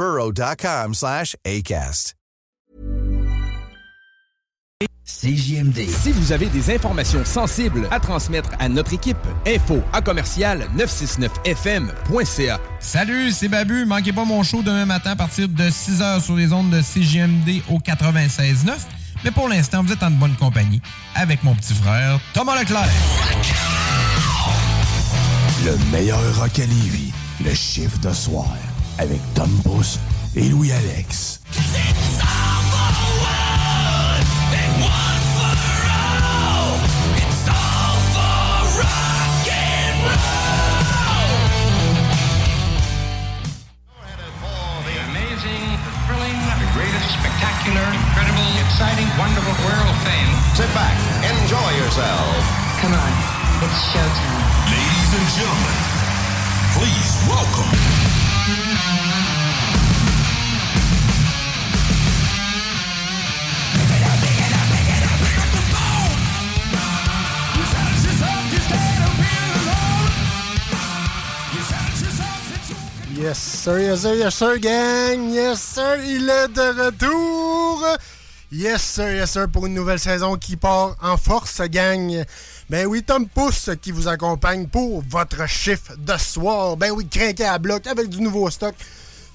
burrow.com slash ACAST. CJMD. Si vous avez des informations sensibles à transmettre à notre équipe, info à commercial 969fm.ca. Salut, c'est Babu. Manquez pas mon show demain matin à partir de 6h sur les ondes de CJMD au 96.9. Mais pour l'instant, vous êtes en bonne compagnie avec mon petit frère Thomas Leclerc. Le meilleur rock à Lévis, le chiffre de soir, avec Tom Pousse et Louis-Alex. The amazing, the thrilling, the greatest, spectacular, incredible, exciting, wonderful world fame. Sit back, enjoy yourself. Come on, it's showtime. Ladies and gentlemen, please welcome. Yes, sir, yes, sir, yes, sir, gang. Yes, sir, il est de retour. Yes, sir, yes, sir, pour une nouvelle saison qui part en force, gang. Ben oui, Tom Pousse qui vous accompagne pour votre chiffre de soir. Ben oui, craqué à bloc avec du nouveau stock,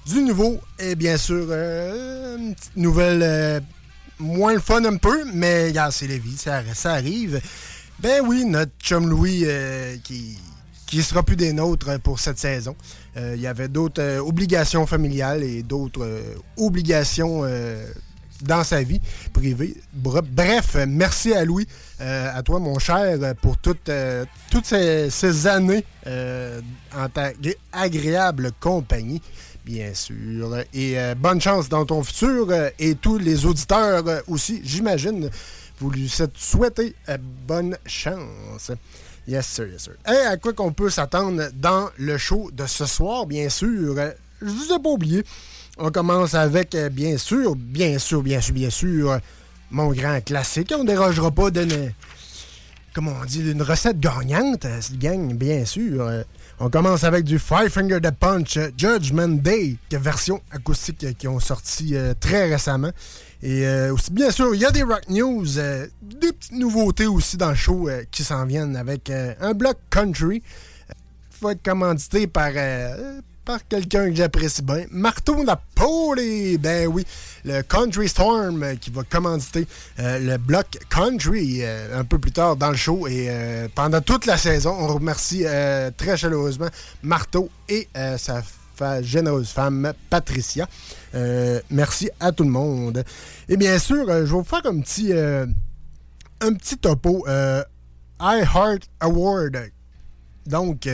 du nouveau et bien sûr, euh, une petite nouvelle euh, moins le fun un peu, mais c'est la vie, ça, ça arrive. Ben oui, notre chum Louis euh, qui qui sera plus des nôtres pour cette saison. Euh, Il y avait d'autres euh, obligations familiales et d'autres euh, obligations euh, dans sa vie privée. Bre- Bref, euh, merci à Louis, euh, à toi mon cher, euh, pour toutes, euh, toutes ces, ces années euh, en ta agré- agréable compagnie. Bien sûr. Et euh, bonne chance dans ton futur. euh, et tous les auditeurs euh, aussi, j'imagine, vous lui souhaitez euh, bonne chance. Yes, sir, yes, sir. Et à quoi qu'on peut s'attendre dans le show de ce soir, bien sûr? euh, je vous ai pas oublié. On commence avec, euh, bien sûr, bien sûr, bien sûr, bien sûr, mon grand classique. On ne dérogera pas d'une, comment on dit, d'une recette gagnante, euh, cette gang, bien sûr. Euh, on commence avec du Five Finger Punch euh, Judgment Day, version acoustique euh, qui ont sorti euh, très récemment. Et euh, aussi, bien sûr, il y a des rock news, euh, des petites nouveautés aussi dans le show euh, qui s'en viennent avec euh, un bloc country. Euh, va être commandité par, euh, par quelqu'un que j'apprécie bien. Marteau Napoli, ben oui, le Country Storm qui va commanditer euh, le bloc country euh, un peu plus tard dans le show et euh, pendant toute la saison. On remercie très chaleureusement Marteau et sa généreuse femme Patricia. Merci à tout le monde. Et bien sûr, je vais vous faire un petit, un petit topo. IHeart Award. Donc,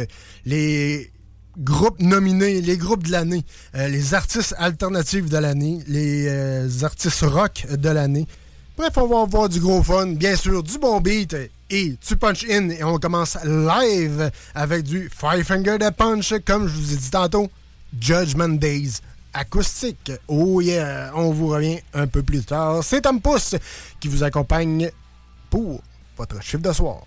les groupes nominés, les groupes de l'année, euh, les artistes alternatifs de l'année, les euh, artistes rock de l'année. Bref, on va avoir du gros fun, bien sûr, du bon beat et tu punch in. Et on commence live avec du Five Finger de Punch, comme je vous ai dit tantôt, Judgment Days acoustique. Oh yeah, on vous revient un peu plus tard. C'est Tom Pousse qui vous accompagne pour votre chiffre de soir.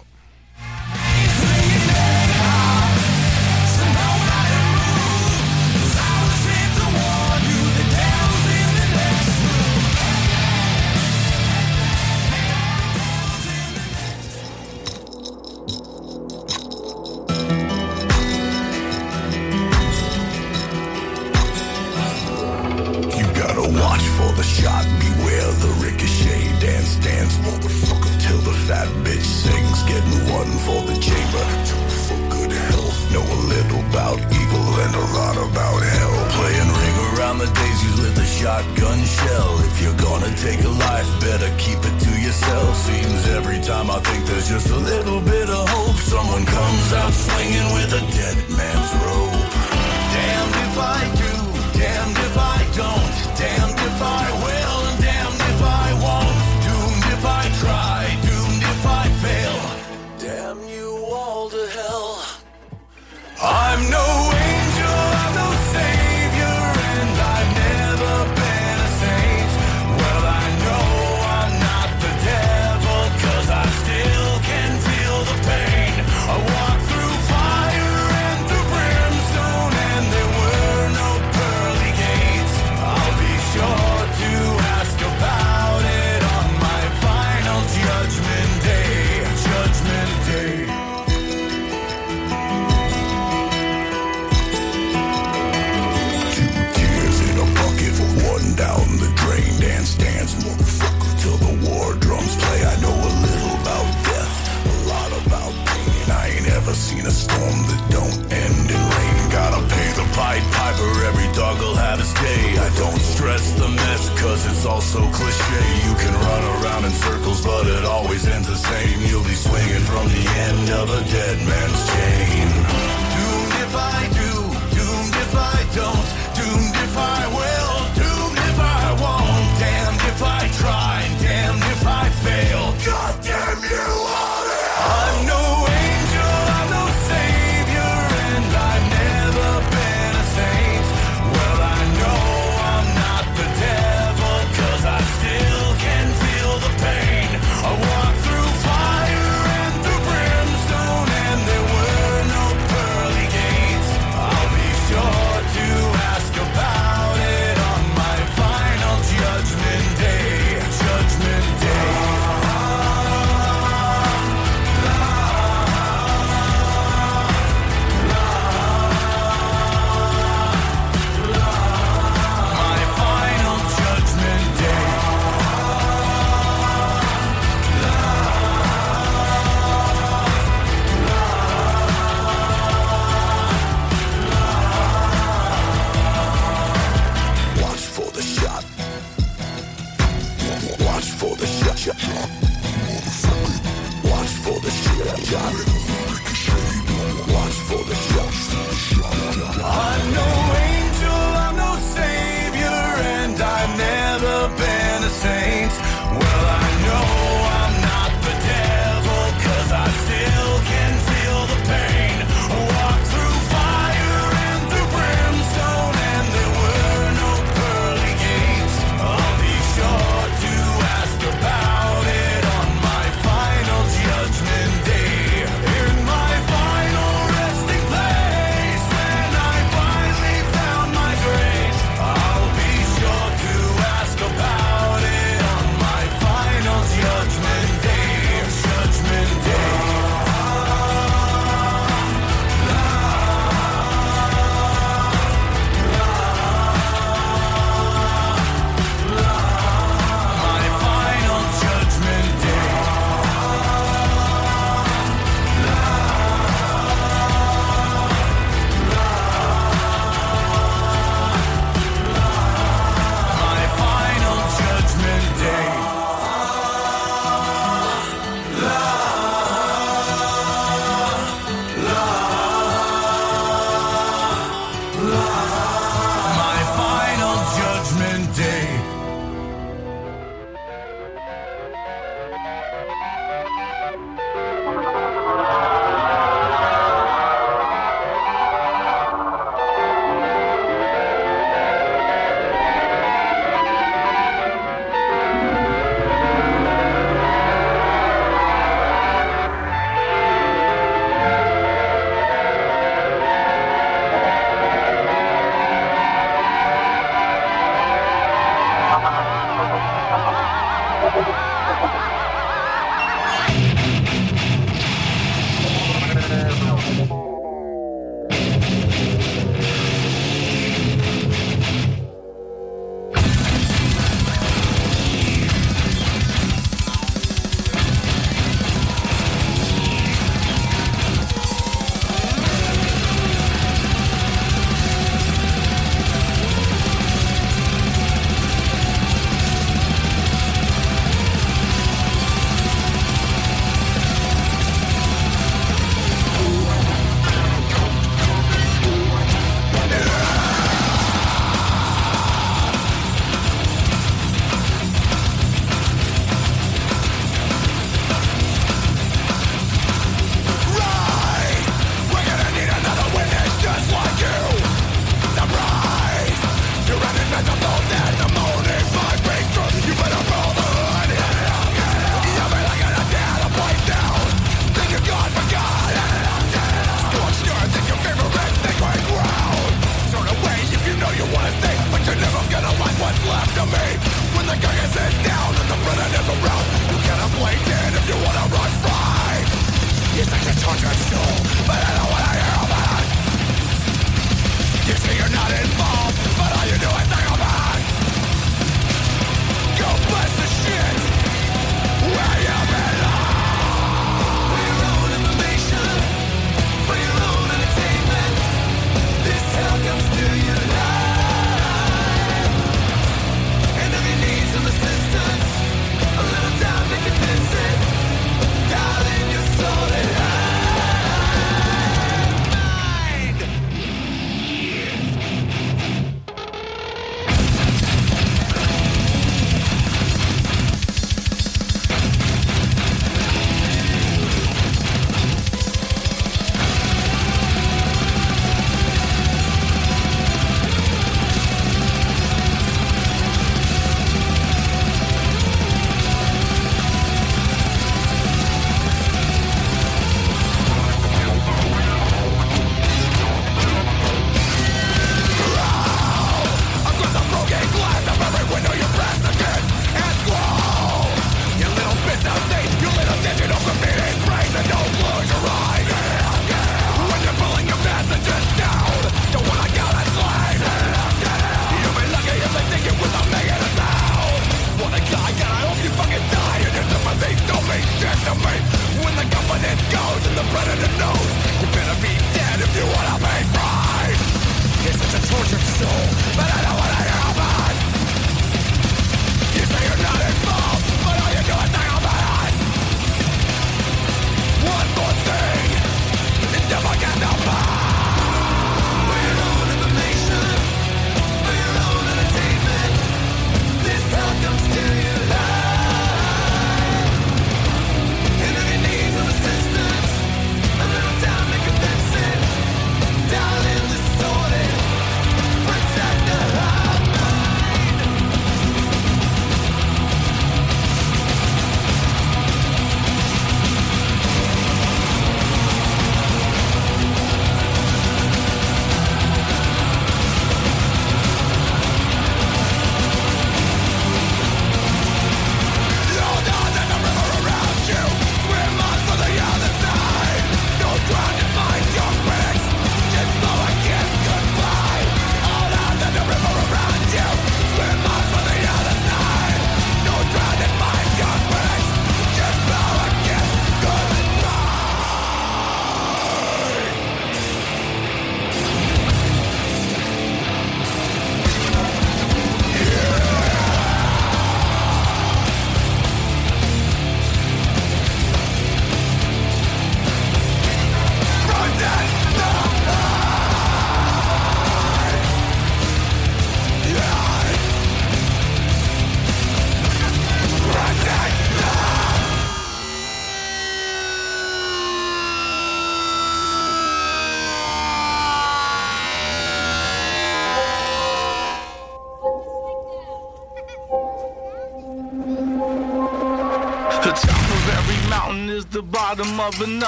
dance, motherfucker, till the fat bitch sings. Getting one for the chamber, two for good health. Know a little about evil and a lot about hell. Playing ring around the daisies with a shotgun shell. If you're gonna take a life, better keep it to yourself. Seems every time I think there's just a little bit of hope, someone comes out swinging with a dead man's rope. Damned if I do, damned if I don't, damned if I will. I'm no dog'll have his day. I don't stress the mess, cause it's all so cliche. You can run around in circles, but it always ends the same. You'll be swinging from the end of a dead man's chain. Doomed if I do, doomed if I don't.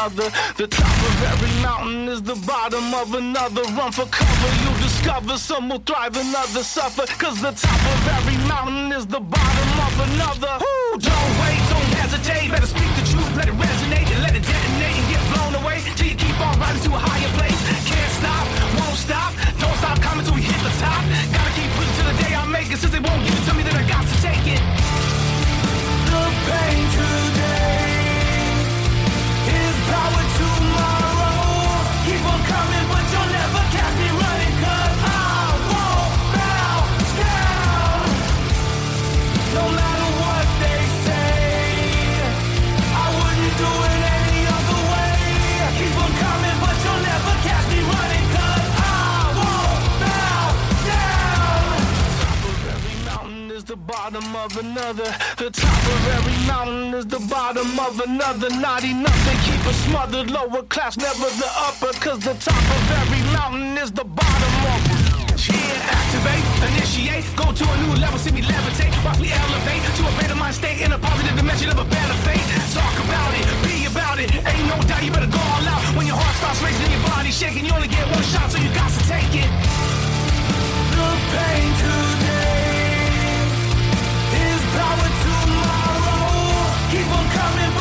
Of. The top of every mountain is the bottom of another. Run for cover, you'll discover some will thrive and others suffer. Cause the top of every mountain is the bottom of another. Who don't wait, don't hesitate. Better speak the truth, let it resonate and let it detonate and get blown away. Till you keep on rising to a higher bottom of another. The top of every mountain is the bottom of another. Not enough to keep us smothered. Lower class, never the upper. Cause the top of every mountain is the bottom of yeah, activate, initiate, go to a new level, see me levitate, watch me elevate to a better mind state in a positive dimension of a better fate. Talk about it, be about it, ain't no doubt you better go all out. When your heart starts racing and your body shaking, you only get one shot, so you got to take it. The pain today six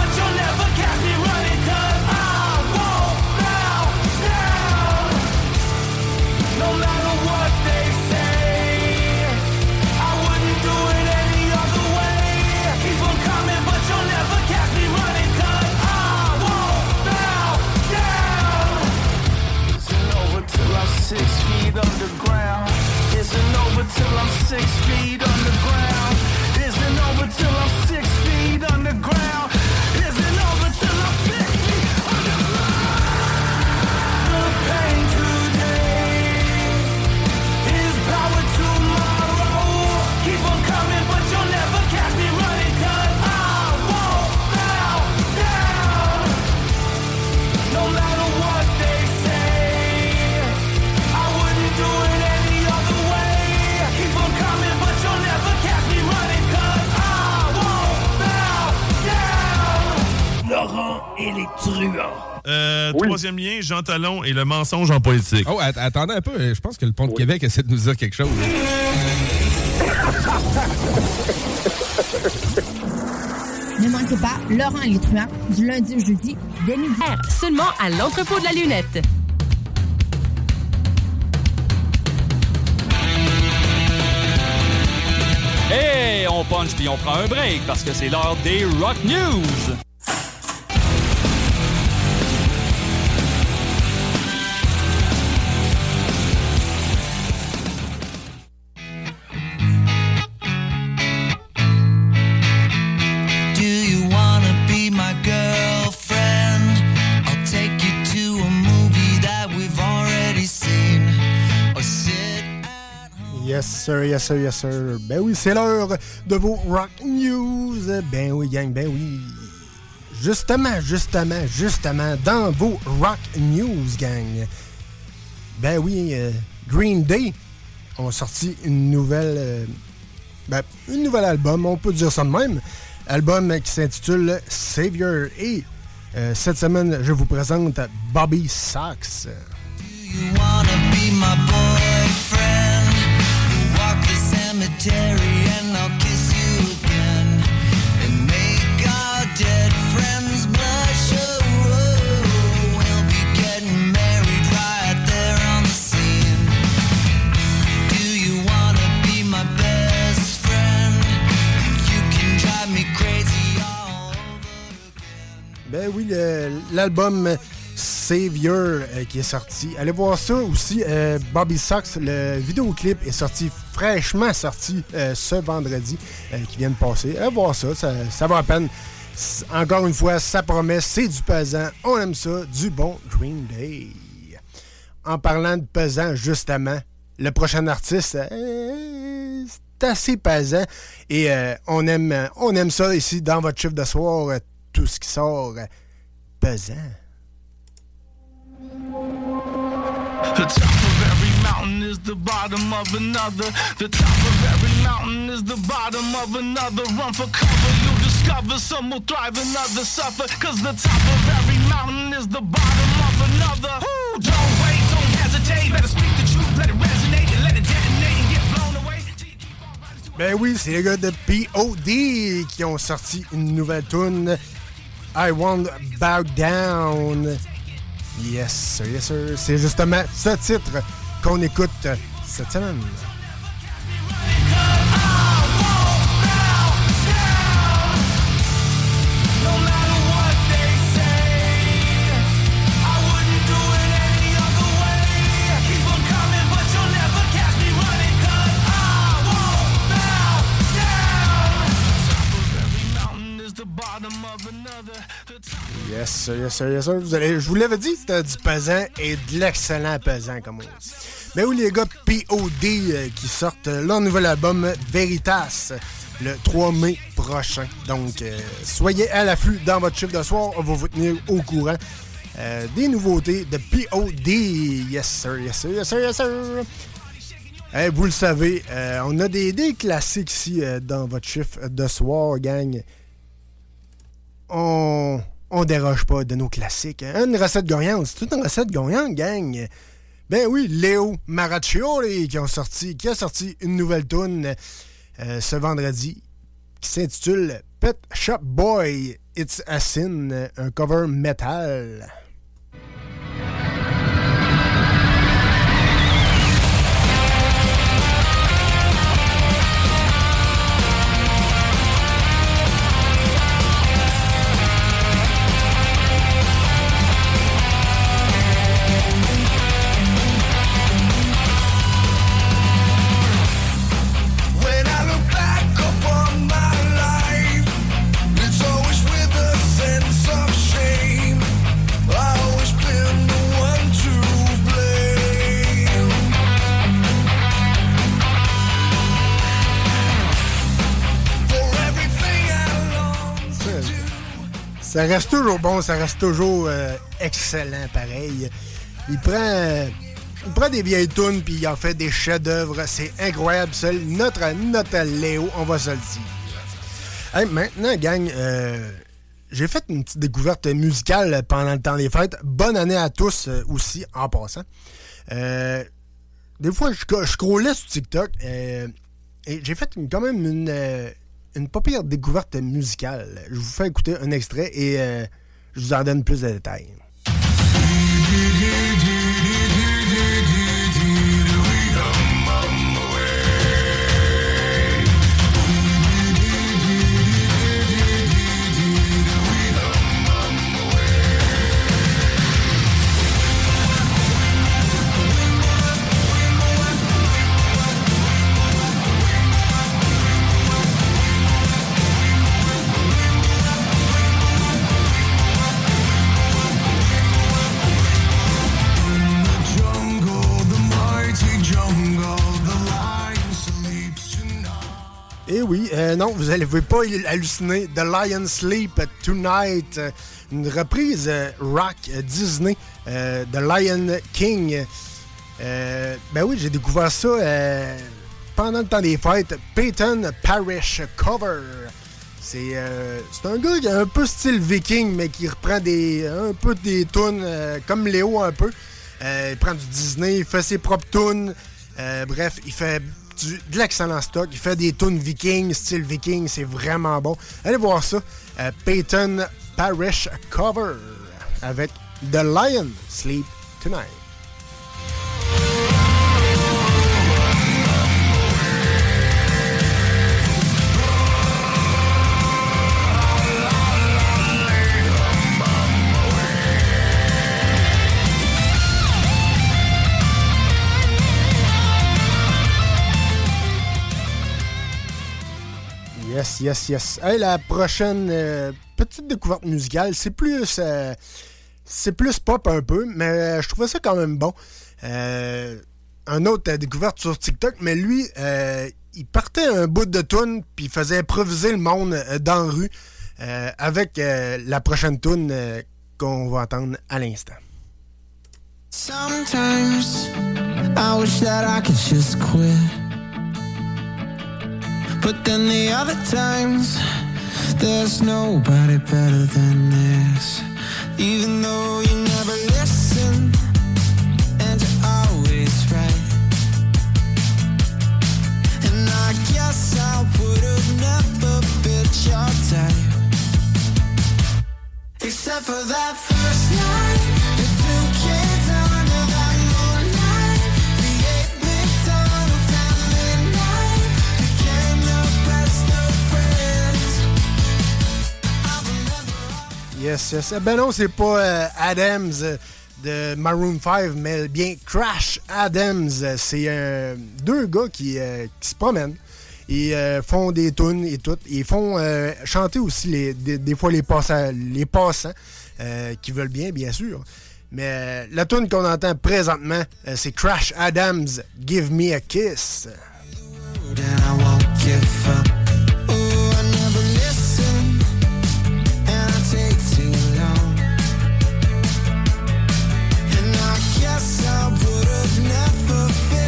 feet underground. Isn't bow down. No matter what they say, I wouldn't do it any other way People come but you never catch me running time I want now yeah It's over till I'm six feet underground. Till I'm six feet underground. Et les truands. Euh, Troisième lien, Jean Talon et le mensonge en politique. Oh, att- attendez un peu. Je pense que le Pont de Québec essaie de nous dire quelque chose. Ne manquez pas Laurent et les truands du lundi au jeudi dès midi. Seulement à l'entrepôt de la lunette. Hey, on punch puis on prend un break parce que c'est l'heure des Rock News. Sir, yes, sir, yes, sir. Ben oui, c'est l'heure de vos Rock News. Ben oui, gang, ben oui. Justement, justement, justement, dans vos Rock News, gang. Ben oui, euh, Green Day ont sorti une nouvelle. euh, ben, une nouvelle album, on peut dire ça de même. Album qui s'intitule Savior. Et euh, cette semaine, je vous présente Bobby Sachs. you wanna be my boyfriend? Cemetery and I'll kiss you again. And make our dead friends blush. Oh, oh, we'll be getting married right there on the scene. Do you wanna be my best friend? You can drive me crazy all over again. Ben oui, l'album Savior euh, qui est sorti. Allez voir ça aussi. euh, Bobby Sox, le vidéoclip est sorti fraîchement sorti euh, ce vendredi qui vient de passer. Allez voir ça, ça, vaut la peine. Encore une fois, ça promet, c'est du pesant. On aime ça, du bon Green Day. En parlant de pesant, justement, le prochain artiste, c'est assez pesant. Et on, aime, on aime ça ici dans votre chiffre de soir, tout ce qui sort pesant. The top of every mountain is the bottom of another. The top of every mountain is the bottom of another. Run for cover, you'll discover some will thrive and others suffer. Cause the top of every mountain is the bottom of another. Ooh, don't wait, don't hesitate. Better speak the truth, let it resonate and let it detonate and get blown away. Ben oui, c'est les gars de POD qui ont sorti une nouvelle tune. I Won't Bow Down. Yes, sir, yes, sir. C'est justement ce titre qu'on écoute cette semaine. Yes, sir, yes, sir. Vous allez, je vous l'avais dit, c'était du pesant et de l'excellent pesant, comme on dit. Mais oui, les gars, POD euh, qui sortent leur nouvel album Veritas le 3 mai prochain. Donc, euh, soyez à l'affût dans votre chiffre de soir. On va vous tenir au courant euh, des nouveautés de POD. Yes, sir, yes, sir, yes, sir, yes, sir. Eh, vous le savez, on a des, des classiques ici dans votre chiffre de soir, gang. On, on déroge pas de nos classiques. hein? Une recette gagnante, c'est une recette gagnante, gang. Ben oui, Léo Maraccioli qui a sorti une nouvelle tune euh, ce vendredi qui s'intitule Pet Shop Boy, It's a Sin, un cover metal. Ça reste toujours bon, ça reste toujours euh, excellent, pareil. Il prend, euh, il prend des vieilles tunes puis il en fait des chefs-d'œuvre. C'est incroyable, seul notre, notre Léo, on va se le dire. Maintenant, gang, euh, j'ai fait une petite découverte musicale pendant le temps des fêtes. Bonne année à tous euh, aussi, en passant. Des fois, je, je scrollais sur TikTok et j'ai fait quand même une, une pas découverte musicale. Je vous fais écouter un extrait et euh, je vous en donne plus de détails. Et oui, euh, non, vous n'allez pas halluciner. The Lion Sleep Tonight, une reprise euh, rock euh, Disney, The Lion King. Ben oui, j'ai découvert ça pendant le temps des fêtes. Peyton Parish Cover. C'est un gars qui est un peu style viking, mais qui reprend des un peu des tunes comme Léo un peu. Il prend du Disney, il fait ses propres tunes. Bref, il fait du- de l'excellent stock. Il fait des tunes viking, style viking. C'est vraiment bon. Allez voir ça. Euh, Peyton Parish Cover avec The Lion Sleep Tonight. Yes, yes, yes. Hey, la prochaine euh, petite découverte musicale, c'est plus euh, c'est plus pop un peu, mais euh, je trouvais ça quand même bon. Euh, un autre découverte sur TikTok, mais lui, il partait un bout de tune puis il faisait improviser le monde dans la rue avec la prochaine tune qu'on va entendre à l'instant. But then the other times, there's nobody better than this. Even though you never listen, and you're always right. And I guess I would have never bit your type. Except for that first night, Yes, yes. Eh Ben non, c'est pas euh, Adams euh, de Maroon 5, mais bien Crash Adams. C'est euh, deux gars qui, qui se promènent. Ils font des tunes et tout. Ils font chanter aussi les, des, des fois les, passa- les passants qui veulent bien, bien sûr. Mais la tune qu'on entend présentement, c'est Crash Adams, Give Me a Kiss.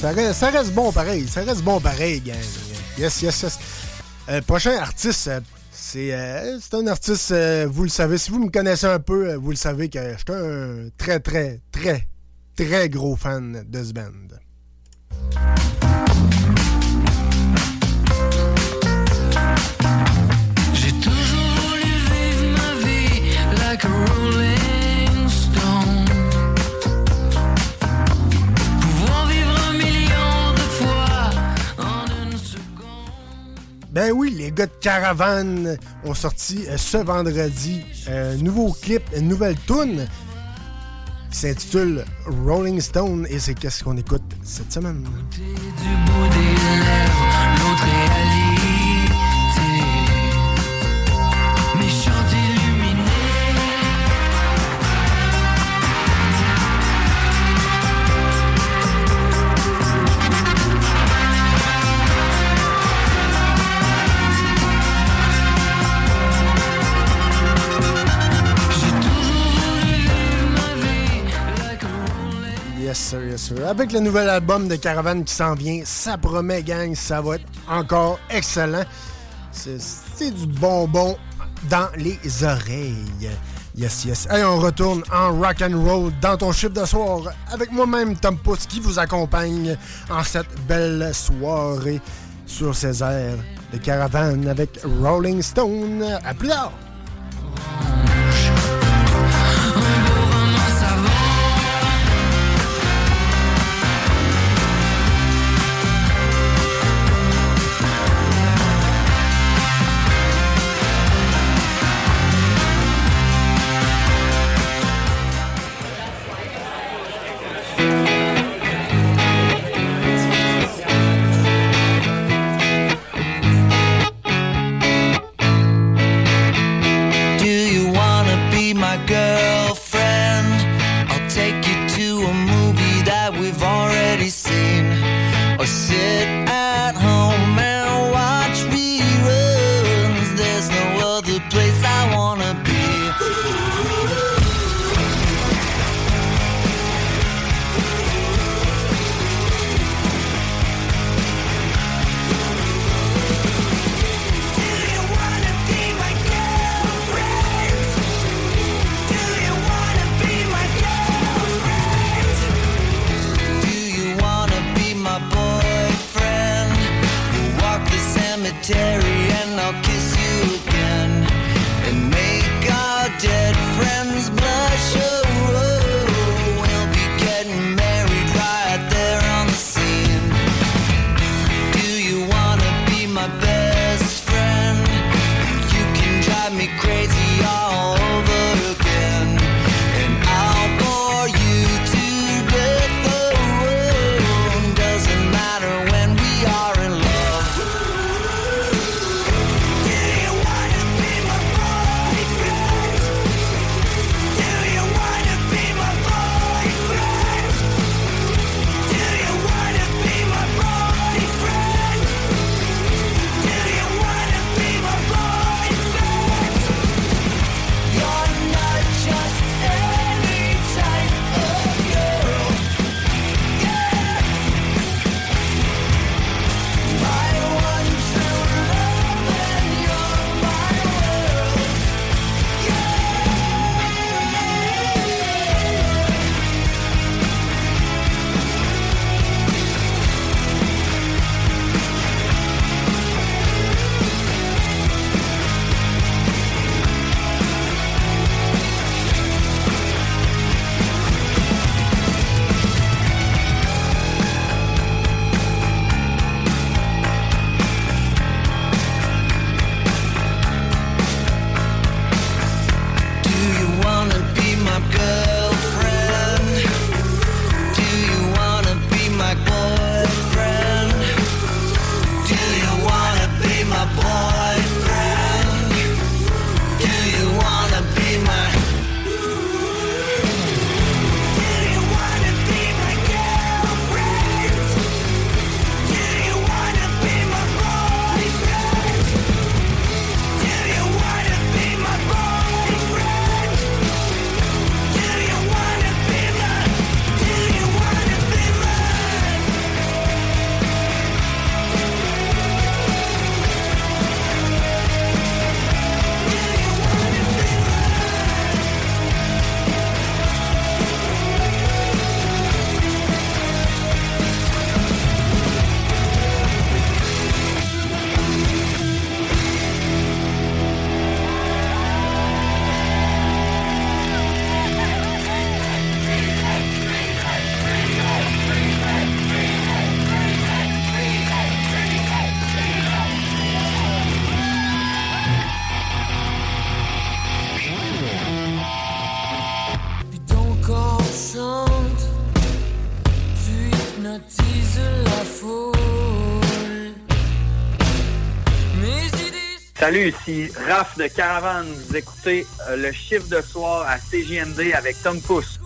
Ça reste, bon pareil. Ça reste bon pareil, gang. Yes, yes, yes. Euh, prochain artiste, euh, c'est euh, c'est un artiste, vous le savez, si vous me connaissez un peu, vous le savez que je suis un très, très, très, très gros fan de ce band. Like a rolling Ben oui, les gars de Caravan ont sorti euh, ce vendredi un nouveau clip, une nouvelle tune qui s'intitule Rolling Stone et c'est qu'est-ce qu'on écoute cette semaine. Avec le nouvel album de Caravan qui s'en vient, ça promet gang, ça va être encore excellent. C'est c'est du bonbon dans les oreilles. Yes, yes. Et on retourne en rock and roll dans ton chiffre de soir avec moi-même Tom Pouce qui vous accompagne en cette belle soirée sur ces airs de caravane avec Rolling Stone. À plus tard. Salut, ici Raph de Caravane. Vous écoutez euh, le chiffre de soir à CJMD avec Tom Pousse.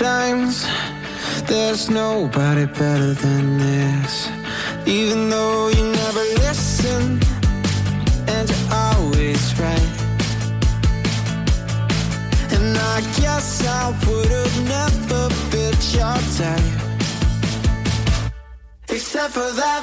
times There's nobody better than this. Even though you never listen And you're always right. And I guess I would've never bit your type Except for that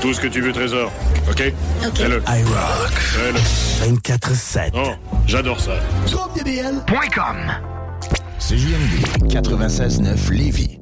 Tout ce que tu veux, trésor. OK? OK. Fais-le. iRock. Fais-le. 24-7. Oh, j'adore ça. GroupeDBL.com. CJMD 96-9 Lévis.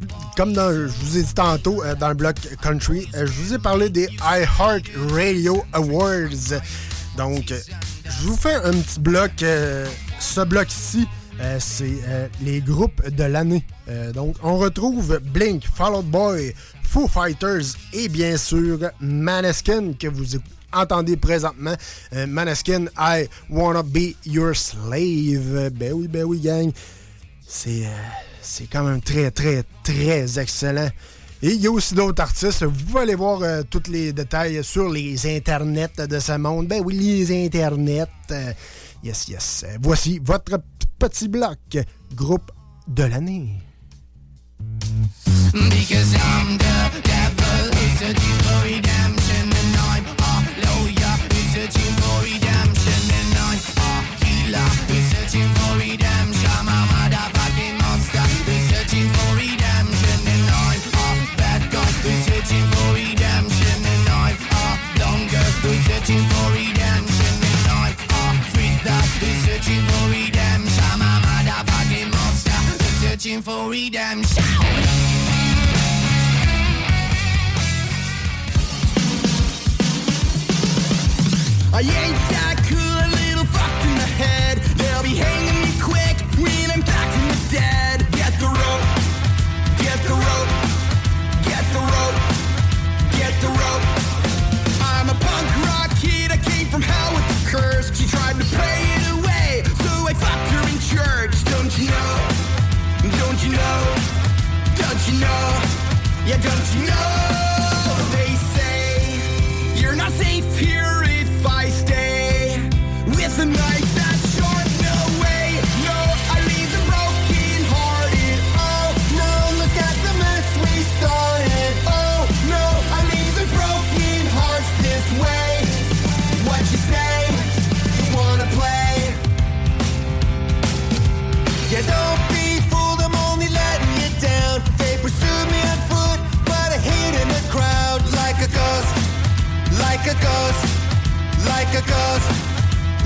comme je vous ai dit tantôt euh, dans le bloc country, euh, je vous ai parlé des iHeart Radio Awards. Donc, euh, je vous fais un petit bloc. ce bloc-ci, c'est les groupes de l'année. Donc, on retrouve Blink, Fall Out Boy, Foo Fighters et bien sûr Maneskin que vous entendez présentement. Euh, Maneskin, I Wanna Be Your Slave. Ben oui, ben oui, gang. C'est euh, c'est quand même très, très, très excellent. Et il y a aussi d'autres artistes. Vous pouvez aller voir euh, tous les détails sur les internets de ce monde. Ben oui, les internets. Euh, yes, yes. Voici votre petit bloc groupe de l'année. For redemption. I ain't that you know? Yeah, don't you know?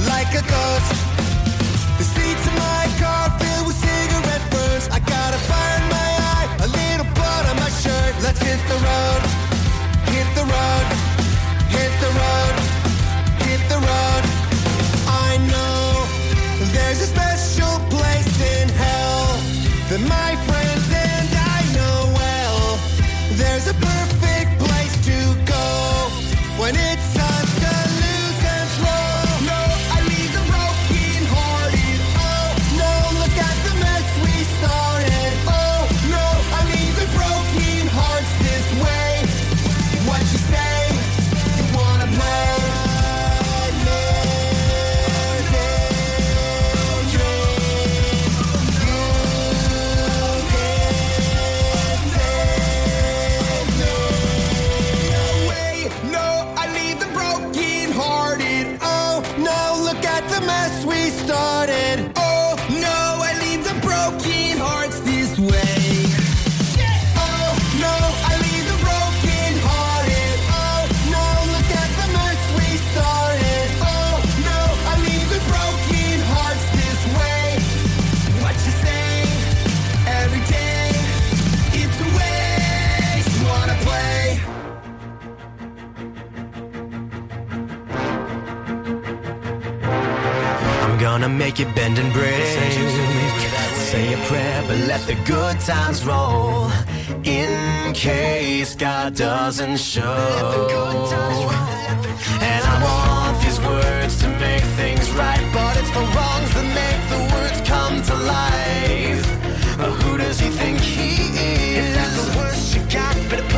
Like a ghost. The seats in my car filled with cigarette burns. I got a fire in my eye, a little blood on my shirt. Let's hit the road, hit the road, hit the road, hit the road. I know there's a special place in hell that my friends make it bend and break. Say a prayer, but let the good times roll. In case God doesn't show. And I want these words to make things right, but it's the wrongs that make the words come to life. But who does he think he is? If that's the worst you got, better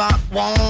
I want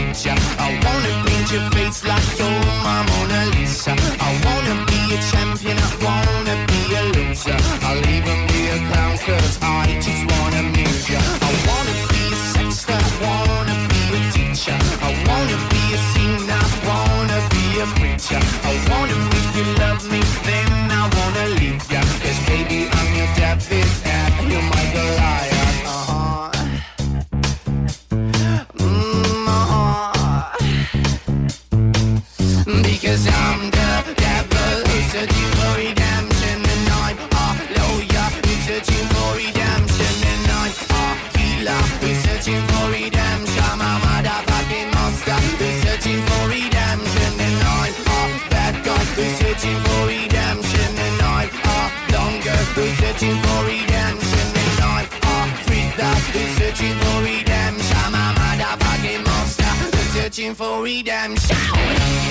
ya. I wanna paint your face like you're my Mona Lisa. I wanna be a champion, I wanna be a loser. I'll even be a clown cause I just wanna amuse ya. I wanna be a sexter, I wanna be a teacher. I wanna be a singer, I wanna be a preacher. Who's searching for redemption. A motherfucking monster. Who's searching for redemption. And I'm a bad guy who's searching for redemption. And I'm a longer who's searching for redemption. And I'm a freak that who's searching for redemption. A motherfucking monster. Who's searching for redemption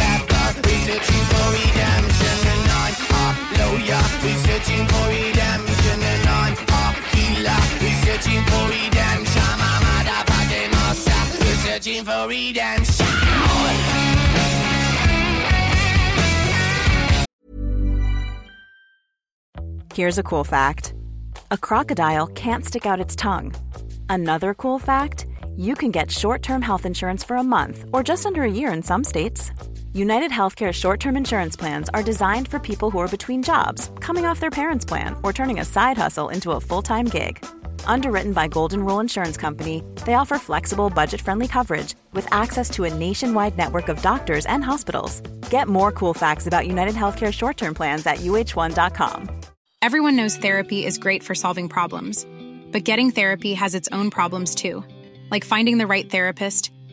searching for redemption And I'm we're searching for redemption And I'm a healer, we're searching for redemption we're searching for redemption Here's a cool fact. A crocodile can't stick out its tongue. Another cool fact you can get short term health insurance for a month or just under a year in some states. United Healthcare short term insurance plans are designed for people who are between jobs, coming off their parents' plan, or turning a side hustle into a full time gig. Underwritten by Golden Rule Insurance Company, they offer flexible, budget friendly coverage with access to a nationwide network of doctors and hospitals. Get more cool facts about United Healthcare short term plans at uh1.com. Everyone knows therapy is great for solving problems, but getting therapy has its own problems too, like finding the right therapist,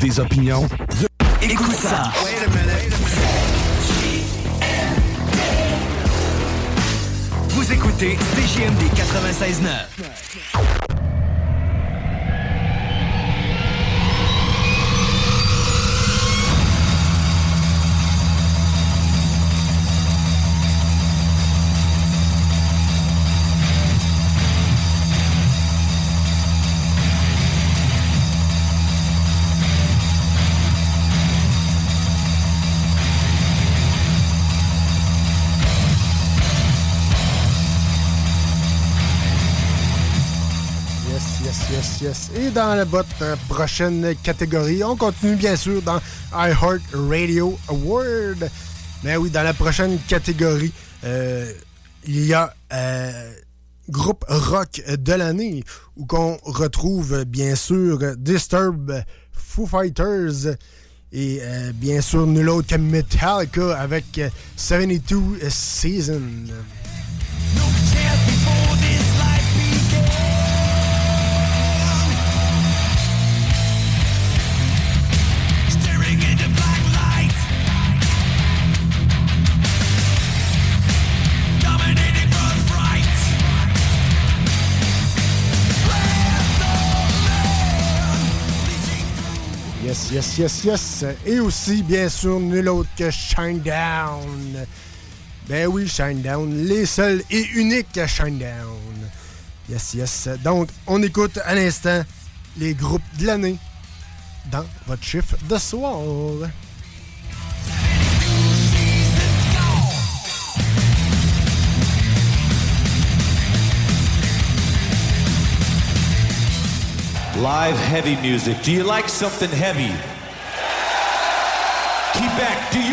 Des opinions, Écoute ça. Vous écoutez CJMD 96.9. Et dans botte euh, prochaine catégorie, on continue bien sûr dans iHeart Radio Award. Mais oui, dans la prochaine catégorie, euh, il y a euh, groupe rock de l'année où qu'on retrouve bien sûr Disturb, Foo Fighters et bien sûr nul autre que Metallica avec euh, 72 Season. Yes, yes, yes. Et aussi, bien sûr, nul autre que Shinedown. Ben oui, Shinedown, les seuls et uniques Shinedown. Yes, yes. Donc, on écoute à l'instant les groupes de l'année dans votre chiffre de soir. Live heavy music. Do you like something heavy? Quebec, do you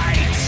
fight!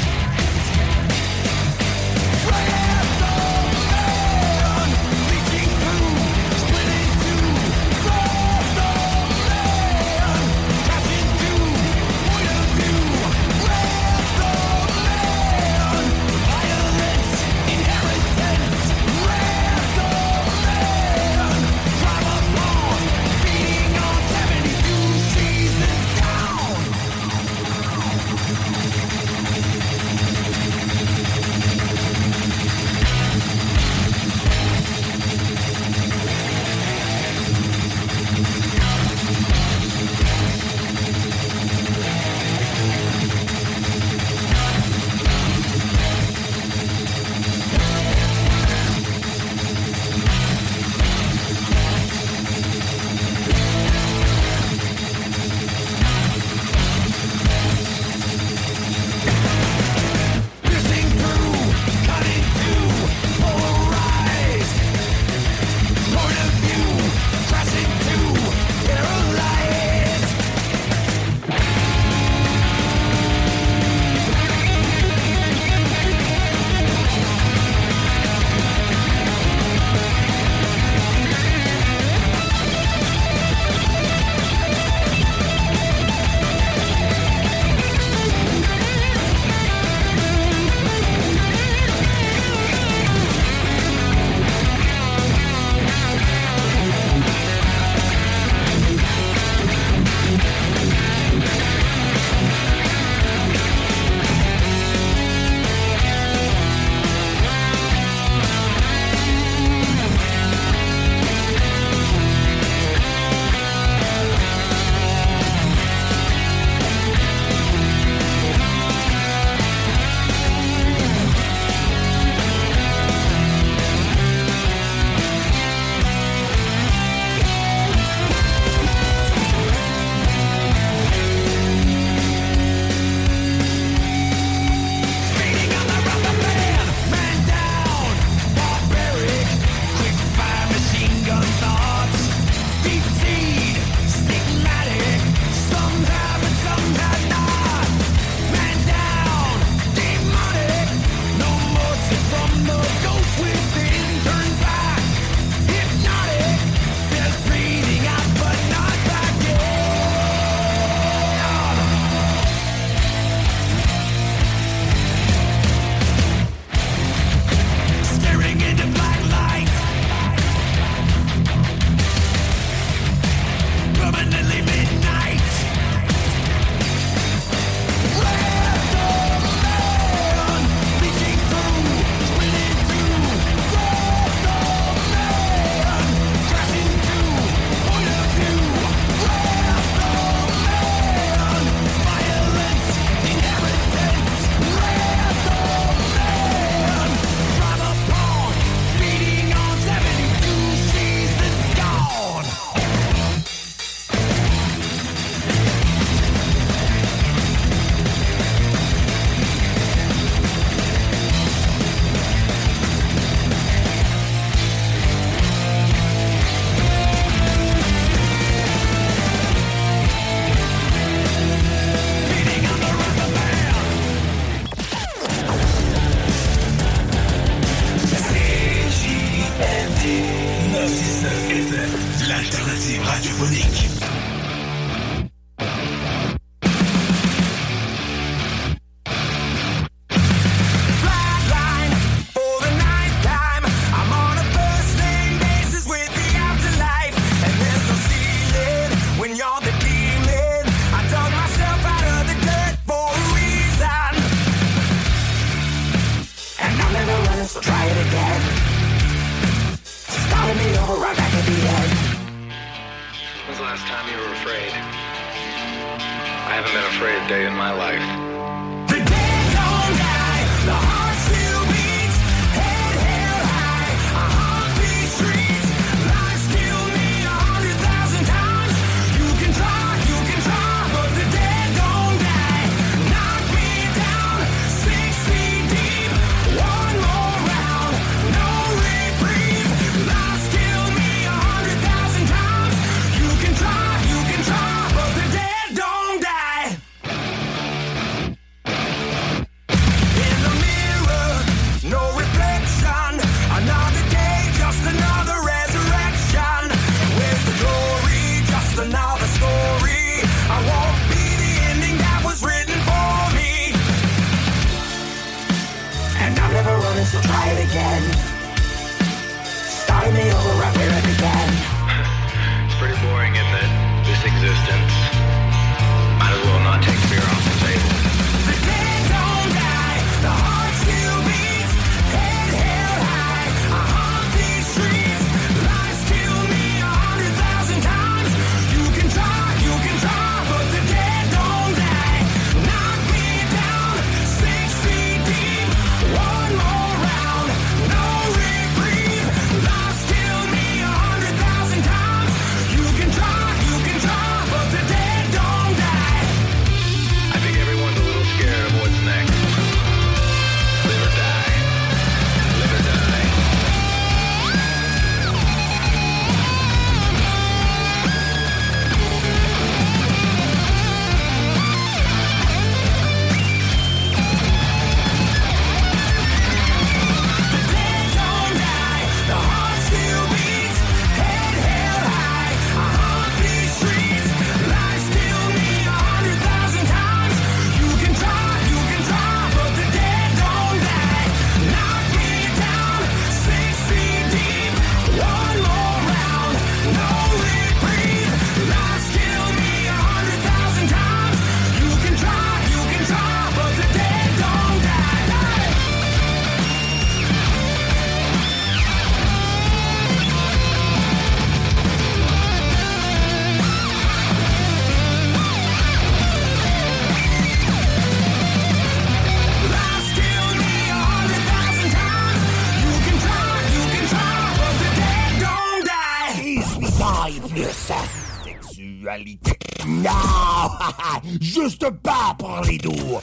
doido.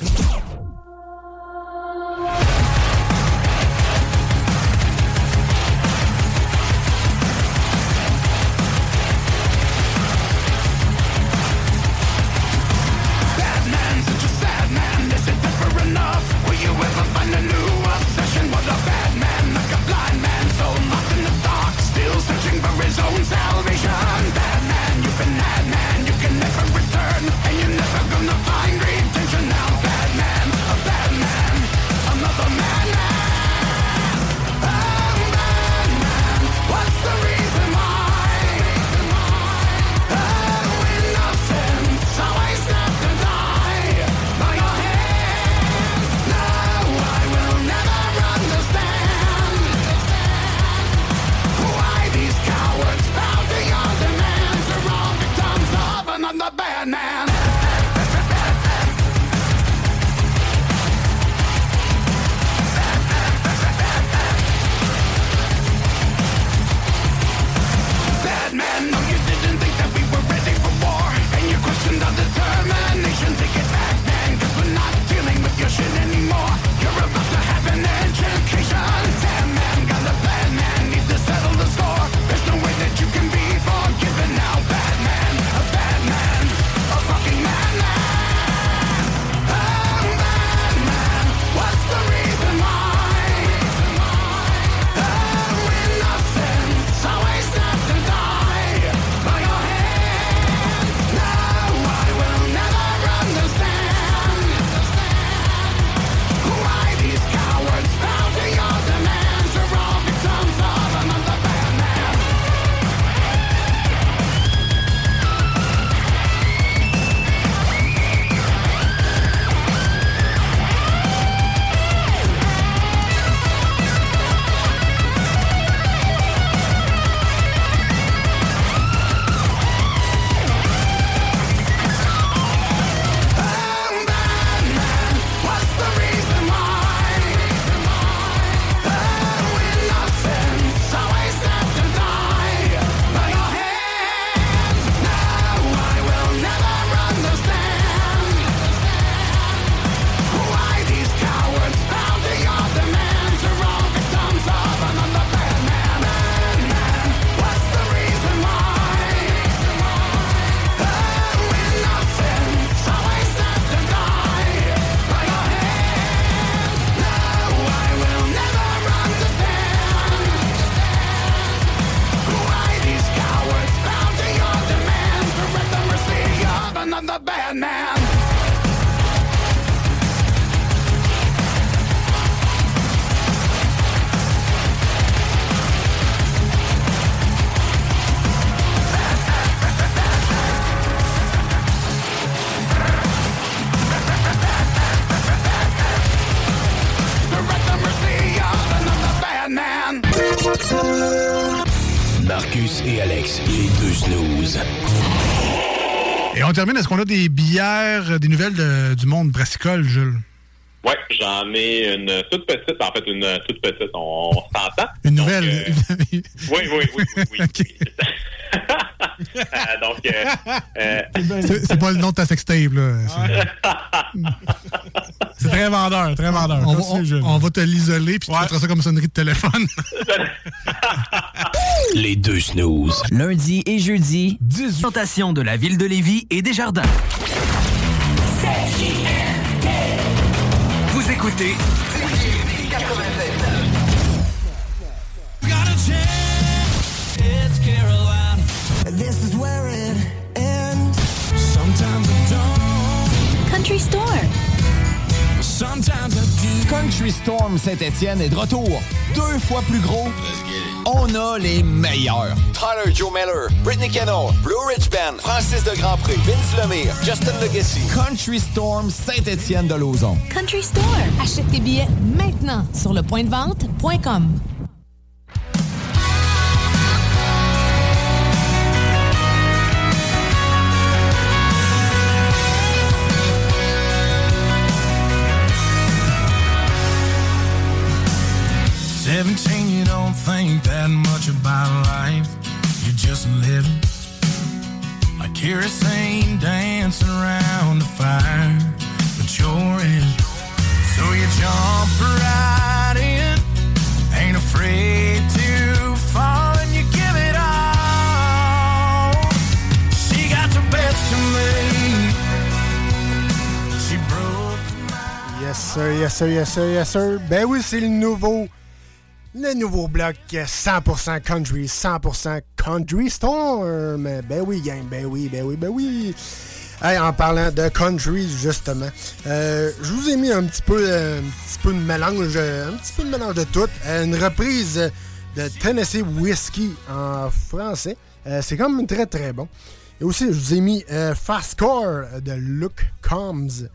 Termine, est-ce qu'on a des bières, des nouvelles de- du monde brassicole, Jules? Ouais, j'en ai une toute petite, en fait, une toute petite, on, on s'entend. Une nouvelle? Oui, oui, oui, oui, oui. oui. Euh, donc, euh, euh, C'est pas le nom de ta sextape, là. C'est- très vendeur, très vendeur. On, va- Continue, on- Jules. on va te l'isoler, puis tu mettras ça comme sonnerie de téléphone. Les deux snooze. Lundi et jeudi, 18 présentation de la ville de Lévis et des jardins. Vous écoutez This is where it ends. Sometimes I don't. Country Store. Sometimes I do. Country Storm Saint-Étienne est de retour. Deux fois plus gros. On a les meilleurs. Tyler Joe Miller, Brittany Kennel, Blue Ridge Band, Francis de Grandpré, Vince Lemire, Justin Legacy. Country Storm Saint-Étienne de Lauson. Country Store. Achète tes billets maintenant sur le point de vente.com. Seventeen, you don't think that much about life. You're just living. Like kerosene dancing around the fire. But you're in. So you jump right in. Ain't afraid to fall and you give it all. She got the best of me. She broke Yes, sir, yes, sir, yes, sir, yes, sir. Ben oui, c'est le nouveau. Le nouveau bloc 100% country, 100% country storm. Ben oui, gang, ben oui, ben oui, ben oui. Hey, en parlant de country, justement, euh, je vous ai mis un petit peu, euh, un petit peu de mélange, un petit peu de mélange de tout. Euh, une reprise de Tennessee Whiskey en français. Euh, c'est quand même très très bon. Et aussi, je vous ai mis Fast Car de Luke Combs.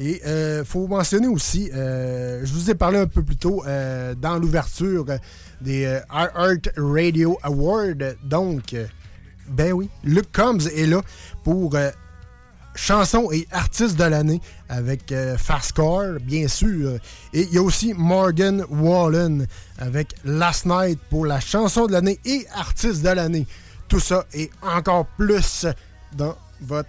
Et euh, faut mentionner aussi, euh, je vous ai parlé un peu plus tôt euh, dans l'ouverture des Art Radio Awards. Donc, ben oui, Luke Combs est là pour chanson et artiste de l'année avec euh, bien sûr. Et il y a aussi Morgan Wallen avec Last Night pour la chanson de l'année et artiste de l'année. Tout ça et encore plus dans votre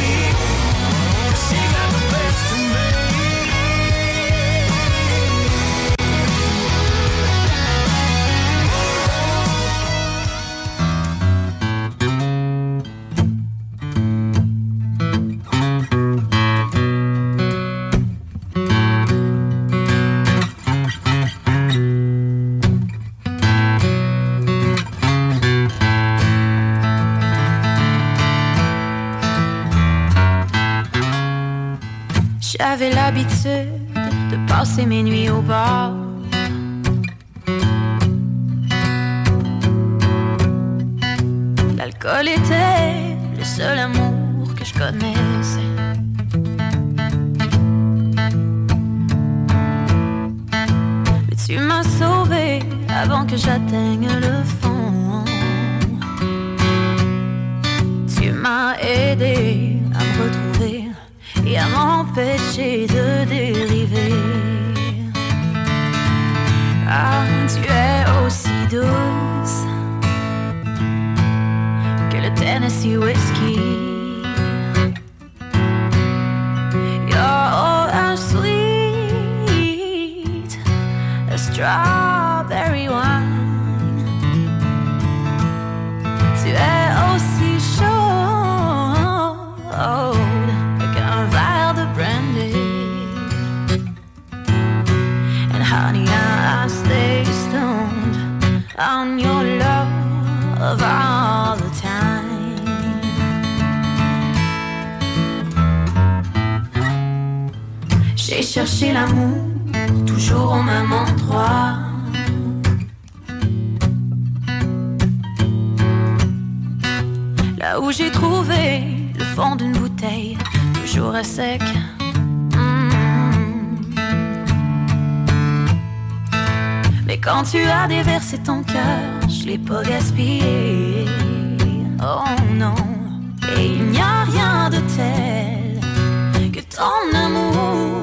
J'avais l'habitude de passer mes nuits au bar. L'alcool était le seul amour que je connaissais. Mais tu m'as sauvé avant que j'atteigne le fond. Tu m'as aidé m'empêcher de dériver. Ah, tu es aussi douce que le Tennessee Whiskey. l'amour, toujours au même endroit. Là où j'ai trouvé le fond d'une bouteille, toujours à sec. Hmm. Mais quand tu as déversé ton cœur, je l'ai pas gaspillé. Oh non, et il n'y a rien de tel que ton amour.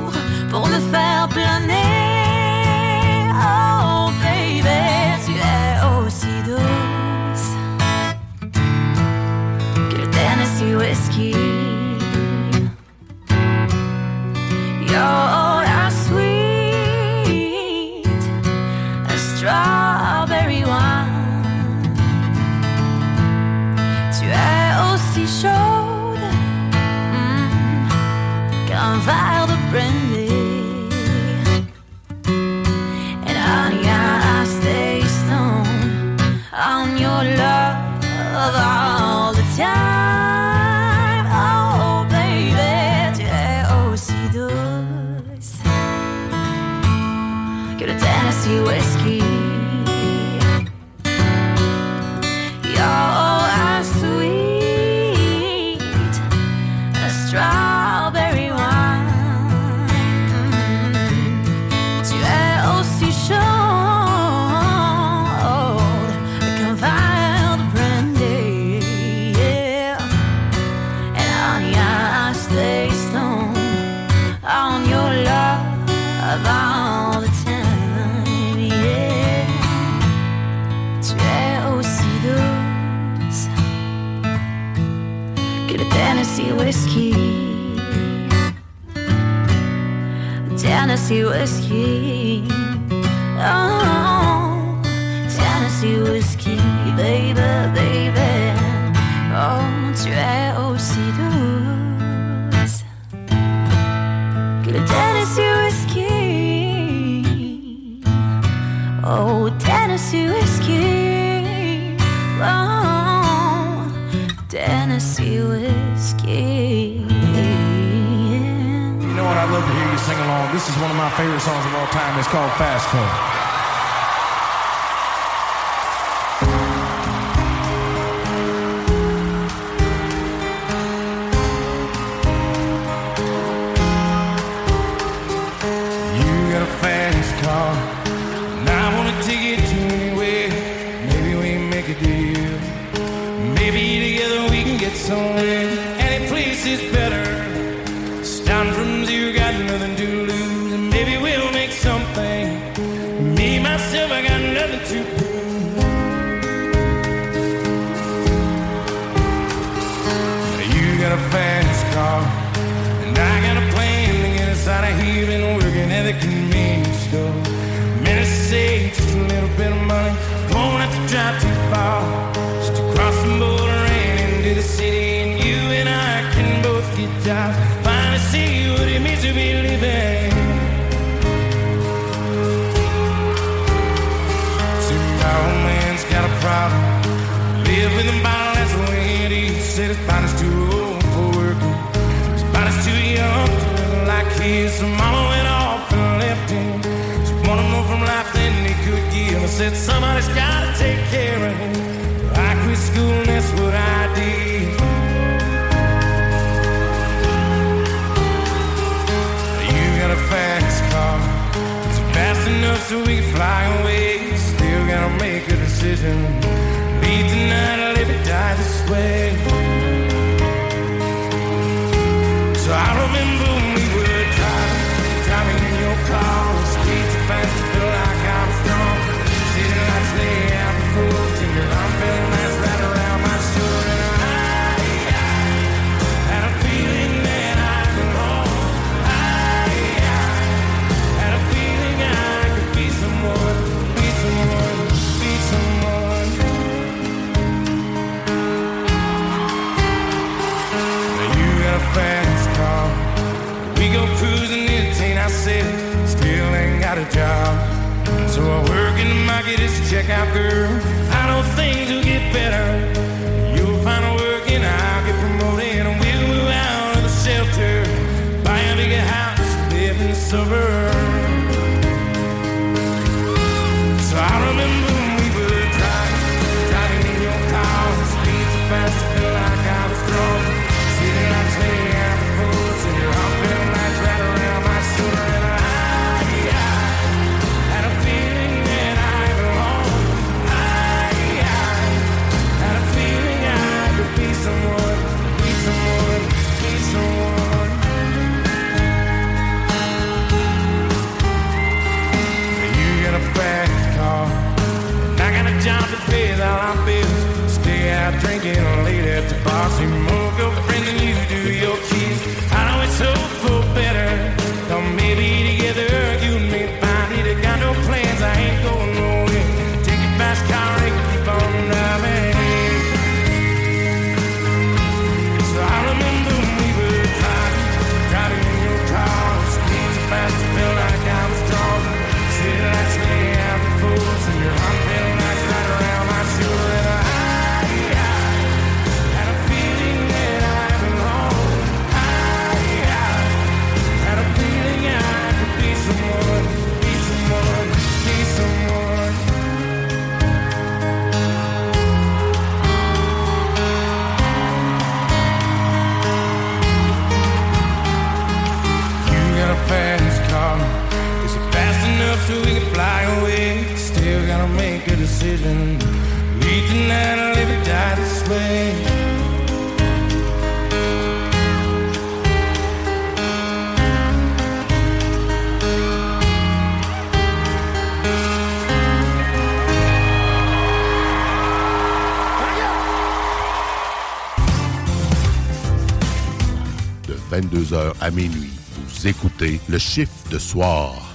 So I work in the market as a checkout girl. I know things will get better. You'll find a work and I'll get promoted. And we'll move out of the shelter. Buy a bigger house, live in the suburbs. Our bills. Stay out drinking late at the bar. See more girlfriends than you do your kids. Tonight or live or die this way. De 22h à minuit, vous écoutez le chiffre de soir.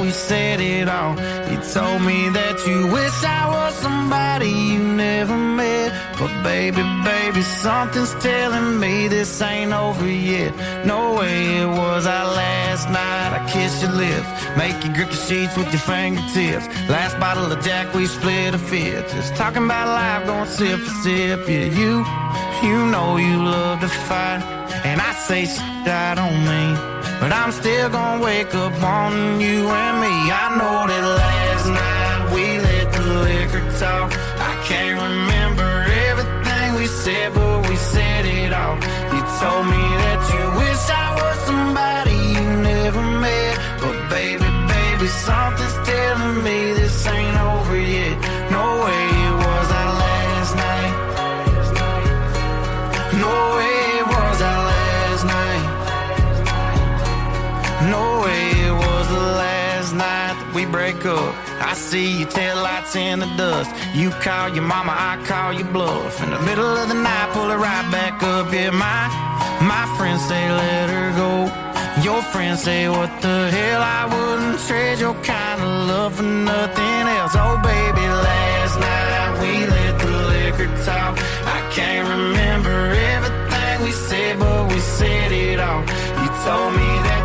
But we said it all. You told me that you wish I was somebody you never met. But baby, baby, something's telling me this ain't over yet. No way it was our last night. I kissed your lips, make you grip the sheets with your fingertips. Last bottle of Jack, we split a fifth. Just talking about life, going sip for sip. Yeah, you, you know you love to fight. And I say shit I don't mean. But I'm still gonna wake up on you and me. I know that last night we let the liquor talk. I can't remember everything we said, but we said it all. You told me that you wish I was somebody you never met. But baby, baby, something's break up. I see your taillights in the dust. You call your mama, I call your bluff. In the middle of the night, pull it right back up. Yeah, my my friends say let her go. Your friends say what the hell? I wouldn't trade your kind of love for nothing else. Oh baby, last night we let the liquor talk. I can't remember everything we said, but we said it all. You told me that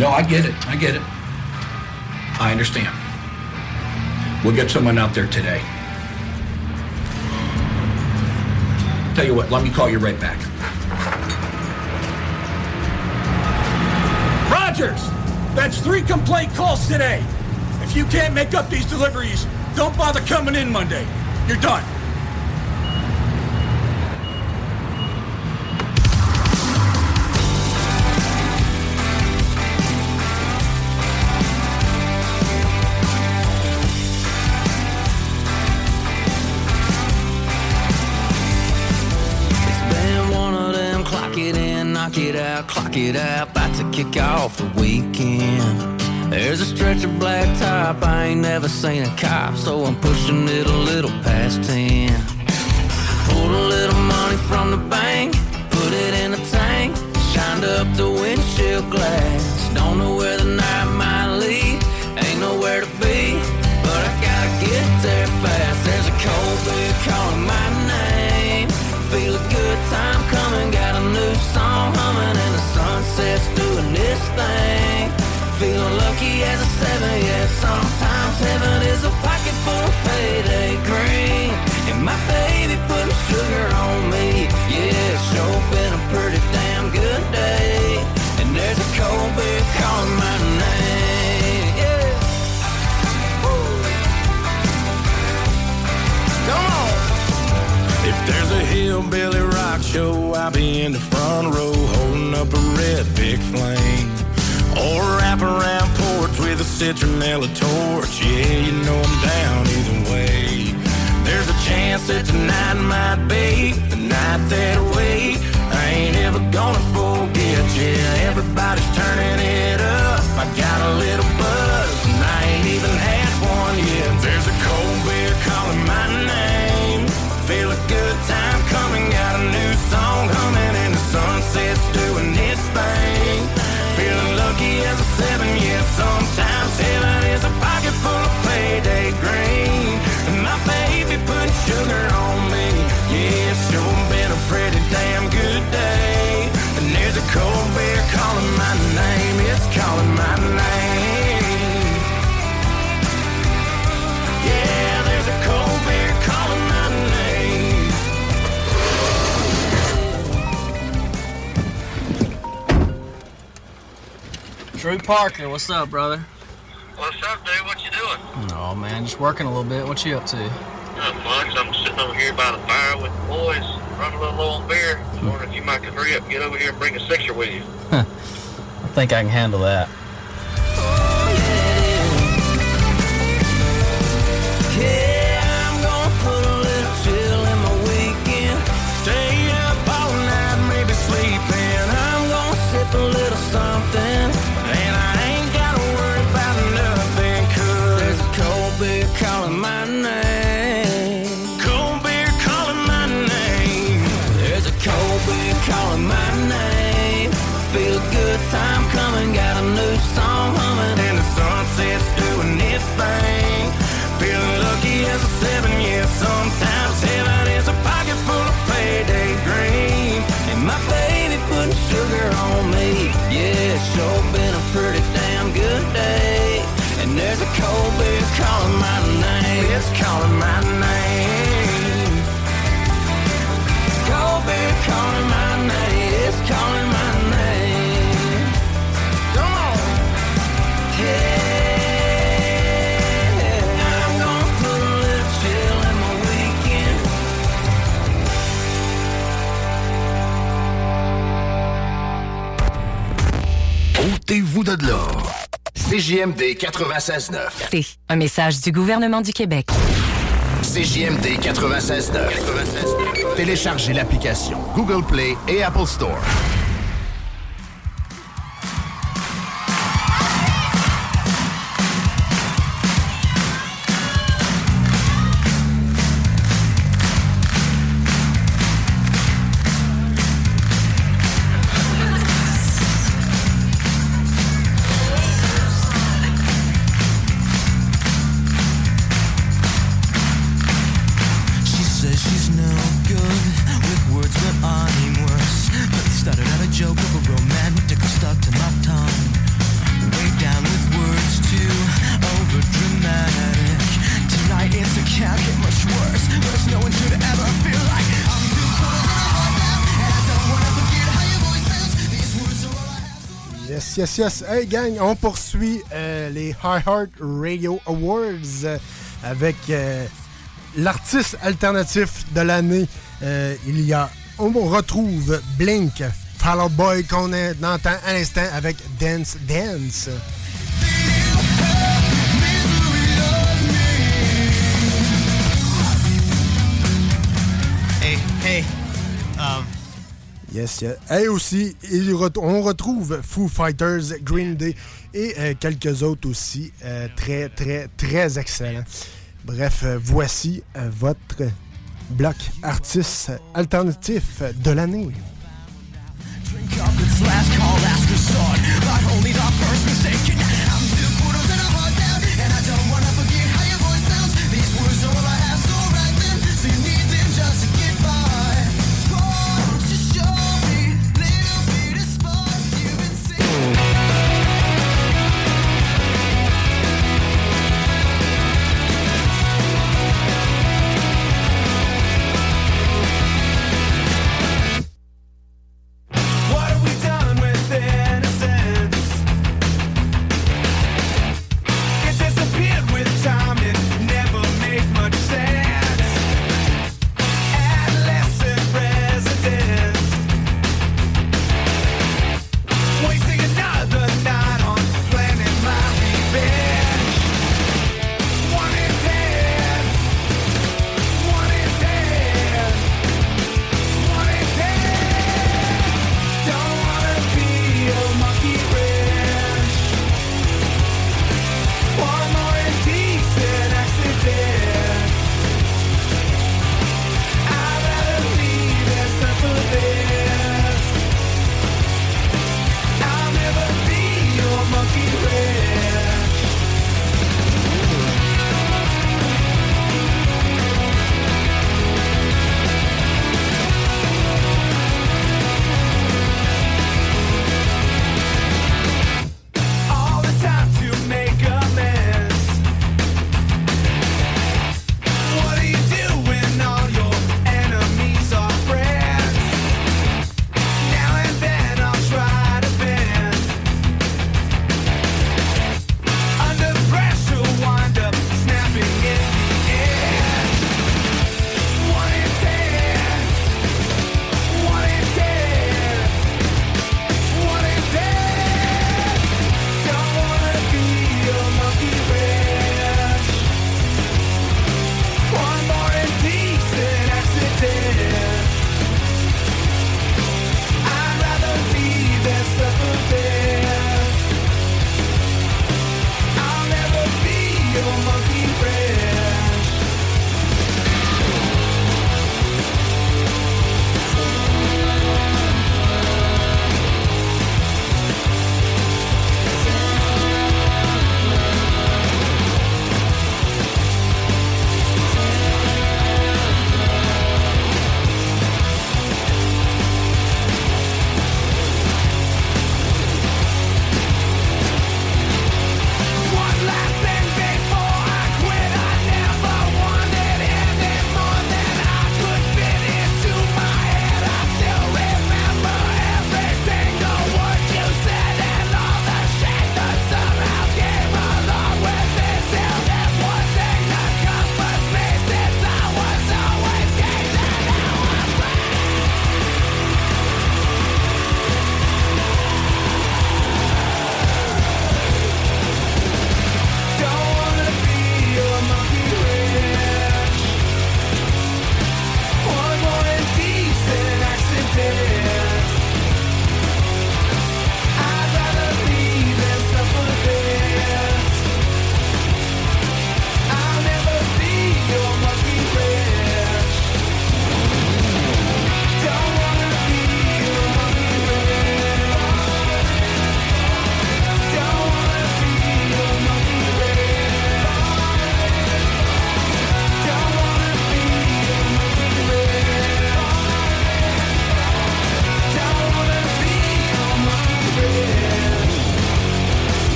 No, I get it. I get it. I understand. We'll get someone out there today. Tell you what, let me call you right back. Rogers! That's three complaint calls today. If you can't make up these deliveries, don't bother coming in Monday. You're done. It out, clock it out, about to kick off the weekend. There's a stretch of black top, I ain't never seen a cop, so I'm pushing it a little past 10. Pulled a little money from the bank, put it in the tank, shined up the windshield glass. Don't know where the night might lead, ain't nowhere to be, but I gotta get there fast. There's a cold beer calling my Feeling lucky as a seven, yeah. Sometimes heaven is a pocket full of payday green. And my baby putting sugar on me. Yeah, it's sure been a pretty damn good day. And there's a cold beer calling my name. Yeah. Come on. If there's a hillbilly rock show, I'll be in the front row holding up a red big flame. Or wrap around porch with a citronella torch. Yeah, you know I'm down either way. There's a chance that tonight might be the night that wait. I ain't ever gonna forget. Yeah, everybody's turning it up. I got a little buzz, and I ain't even had one yet. There's a cold beer calling my name. Feel a good time coming, got a new song humming, and the sunset's doing its Drew Parker, what's up, brother? What's up, dude? What you doing? Oh man, just working a little bit. What you up to? Not much. I'm sitting over here by the fire with the boys, running a little low on beer. Just wondering if you might could hurry up get over here and bring a sixer with you. I think I can handle that. Oh, yeah, I'm calling my name. It's calling my name. Cold beer calling my name. It's calling my name. Come on. Yeah. I'm gonna put a little chill in my weekend. Ôtez-vous de là. CJMD 96.9. T. Un message du gouvernement du Québec. CJMD 96.9. Téléchargez l'application Google Play et Apple Store. Yes, yes. Hey, gang, on poursuit euh, les High Heart Radio Awards euh, avec euh, l'artiste alternatif de l'année. Il y a, on retrouve Blink, Fall Out Boy qu'on entend à l'instant avec Dance Dance. Hey, hey. Um, Et aussi, on retrouve Foo Fighters, Green Day et euh, quelques autres aussi euh, très, très, très excellents. Bref, euh, voici votre bloc artiste alternatif de l'année.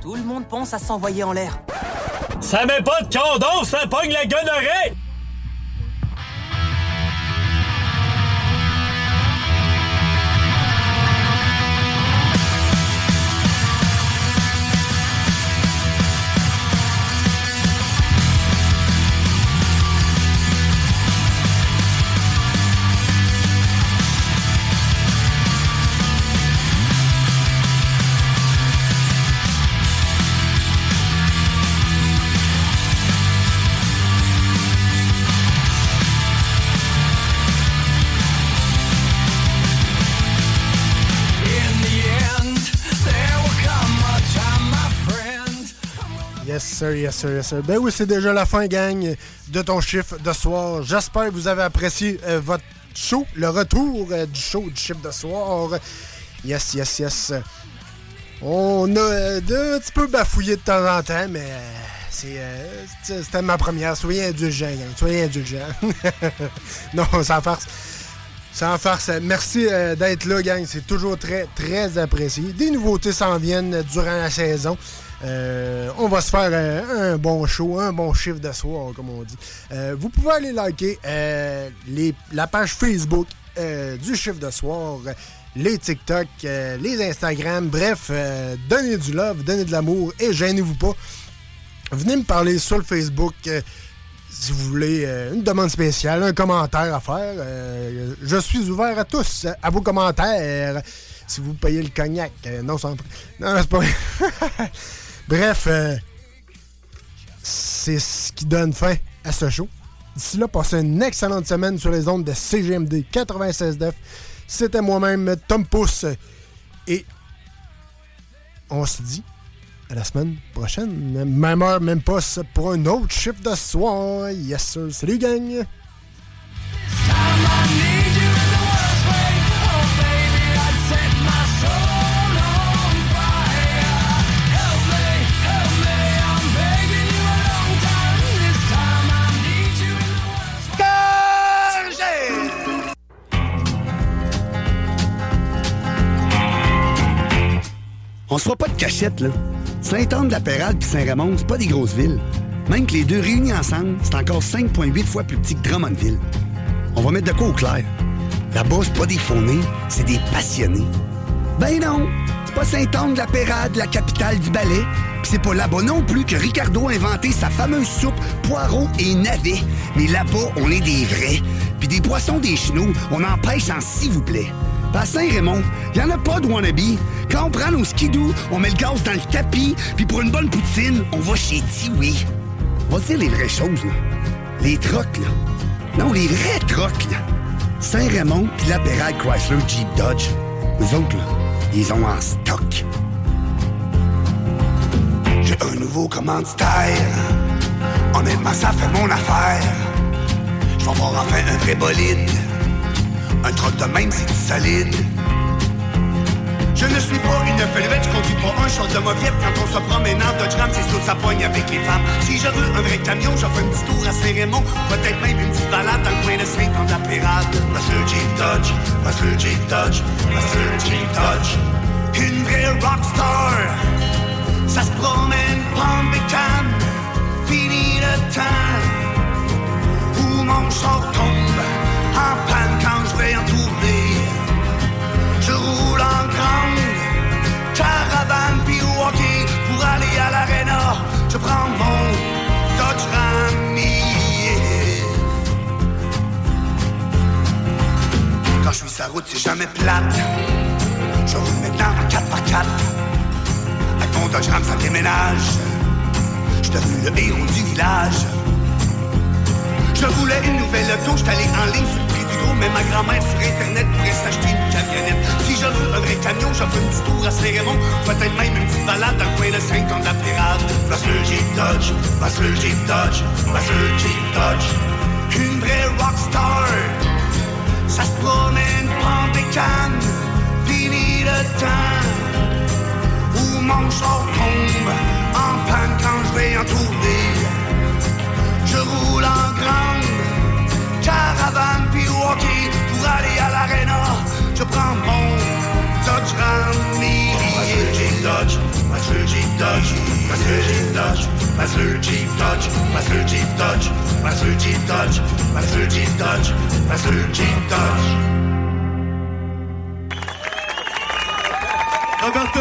Tout le monde pense à s'envoyer en l'air. Ça met pas de condom, ça pogne la gonorrhée! Ben oui, c'est déjà la fin, gang, de ton chiffre de soir. J'espère que vous avez apprécié euh, votre show, le retour euh, du show du chiffre de soir. Yes, yes, yes. On a euh, un petit peu bafouillé de temps en temps, mais c'était ma première. Soyez indulgents, gang. Soyez indulgents. non, sans farce. Sans farce. Merci d'être là, gang. C'est toujours très, très apprécié. Des nouveautés s'en viennent durant la saison. Euh, on va se faire euh, un bon show, un bon chiffre de soir, comme on dit. Euh, vous pouvez aller liker la page Facebook du chiffre de soir, les TikTok, les Instagram, bref, donnez du love, donnez de l'amour et gênez-vous pas. Venez me parler sur le Facebook si vous voulez une demande spéciale, un commentaire à faire. je suis ouvert à tous, à vos commentaires. Si vous payez le cognac. Non, sans... non, c'est pas. Bref, euh, c'est ce qui donne fin à ce show. D'ici là, passez une excellente semaine sur les ondes de CGMD 96.9. C'était moi-même, Tom Pousse. Et on se dit à la semaine prochaine. Même heure, même poste pour un autre chiffre de soir. Yes, sir. Salut, gang! On se fera pas de cachette, là. Saint-Anne-de-la-Pérade puis Saint-Raymond, c'est pas des grosses villes. Même que les deux réunis ensemble, c'est encore 5,8 fois plus petit que Drummondville. On va mettre de quoi au clair. Là-bas, c'est pas des fournés, c'est des passionnés. Ben non, c'est pas Saint-Anne-de-la-Pérade, la capitale du ballet. Puis c'est pas là-bas non plus que Ricardo a inventé sa fameuse soupe poireaux et navets. Mais là-bas, on est des vrais. Puis des poissons des chenaux, on en pêche en s'il vous plaît. À Saint-Raymond, y en a pas de wannabe. Quand on prend nos skidoo, on met le gaz dans le tapis, puis pour une bonne poutine, on va chez Tiwi. On va dire les vraies choses, là. Les trocs, là. Non, les vrais trocs, là. Saint-Raymond puis la Chrysler Jeep Dodge. Nous autres, là, ils ont en stock. J'ai un nouveau commanditaire. Honnêtement, ça fait mon affaire. Je vais avoir enfin un vrai bolide. Un troc de même, c'est solide. Je ne suis pas une felvette, je conduis pas un char de mauviette Quand on se promène en Dodge c'est sous sa poigne avec les femmes. Si je veux un vrai camion, je fais un petit tour à Saint-Raymond. Peut-être même une petite balade dans le coin de saint de la Pérade. Parce le Jeep Dodge, parce le Jeep Dodge, parce le Jeep Dodge. Une vraie rockstar Ça se promène, prendre des cannes Fini le temps Où mon char tombe Quand je vais en tourner je roule en grande caravane puis pour aller à l'arena. Je prends mon Dodge Ram. Quand je suis la route, c'est jamais plate. Je roule maintenant en 4x4. Avec mon Dodge Ram, ça déménage. Je suis le héros du village. Je voulais une nouvelle auto, j'étais allé en ligne mais ma grand-mère sur internet pourrait s'acheter une camionnette. Si je veux un vrai camion, je fais un petit tour à Saint-Raymond, peut-être même une petite balade dans le coin de 50 de la Pérade. Parce le Jeep Dodge, parce le Jeep Dodge, parce le Jeep Dodge. Une vraie rockstar, ça se promène, prend des cannes, fini le temps. Où mon char tombe en panne quand je vais en trouver. Je roule en grande caravane puis pour aller à l'arena. Je prends mon Dodge Ram. Le Jeep Dodge, parce le Jeep Dodge, parce le Jeep Dodge, parce le Jeep Dodge, parce le Jeep Dodge, parce le Jeep Dodge, parce le Jeep Dodge, Jeep Dodge. Roberto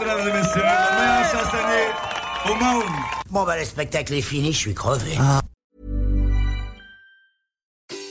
mesdames et messieurs, le meilleur chansonnier au monde. Bon, bah, le spectacle est fini, je suis crevé.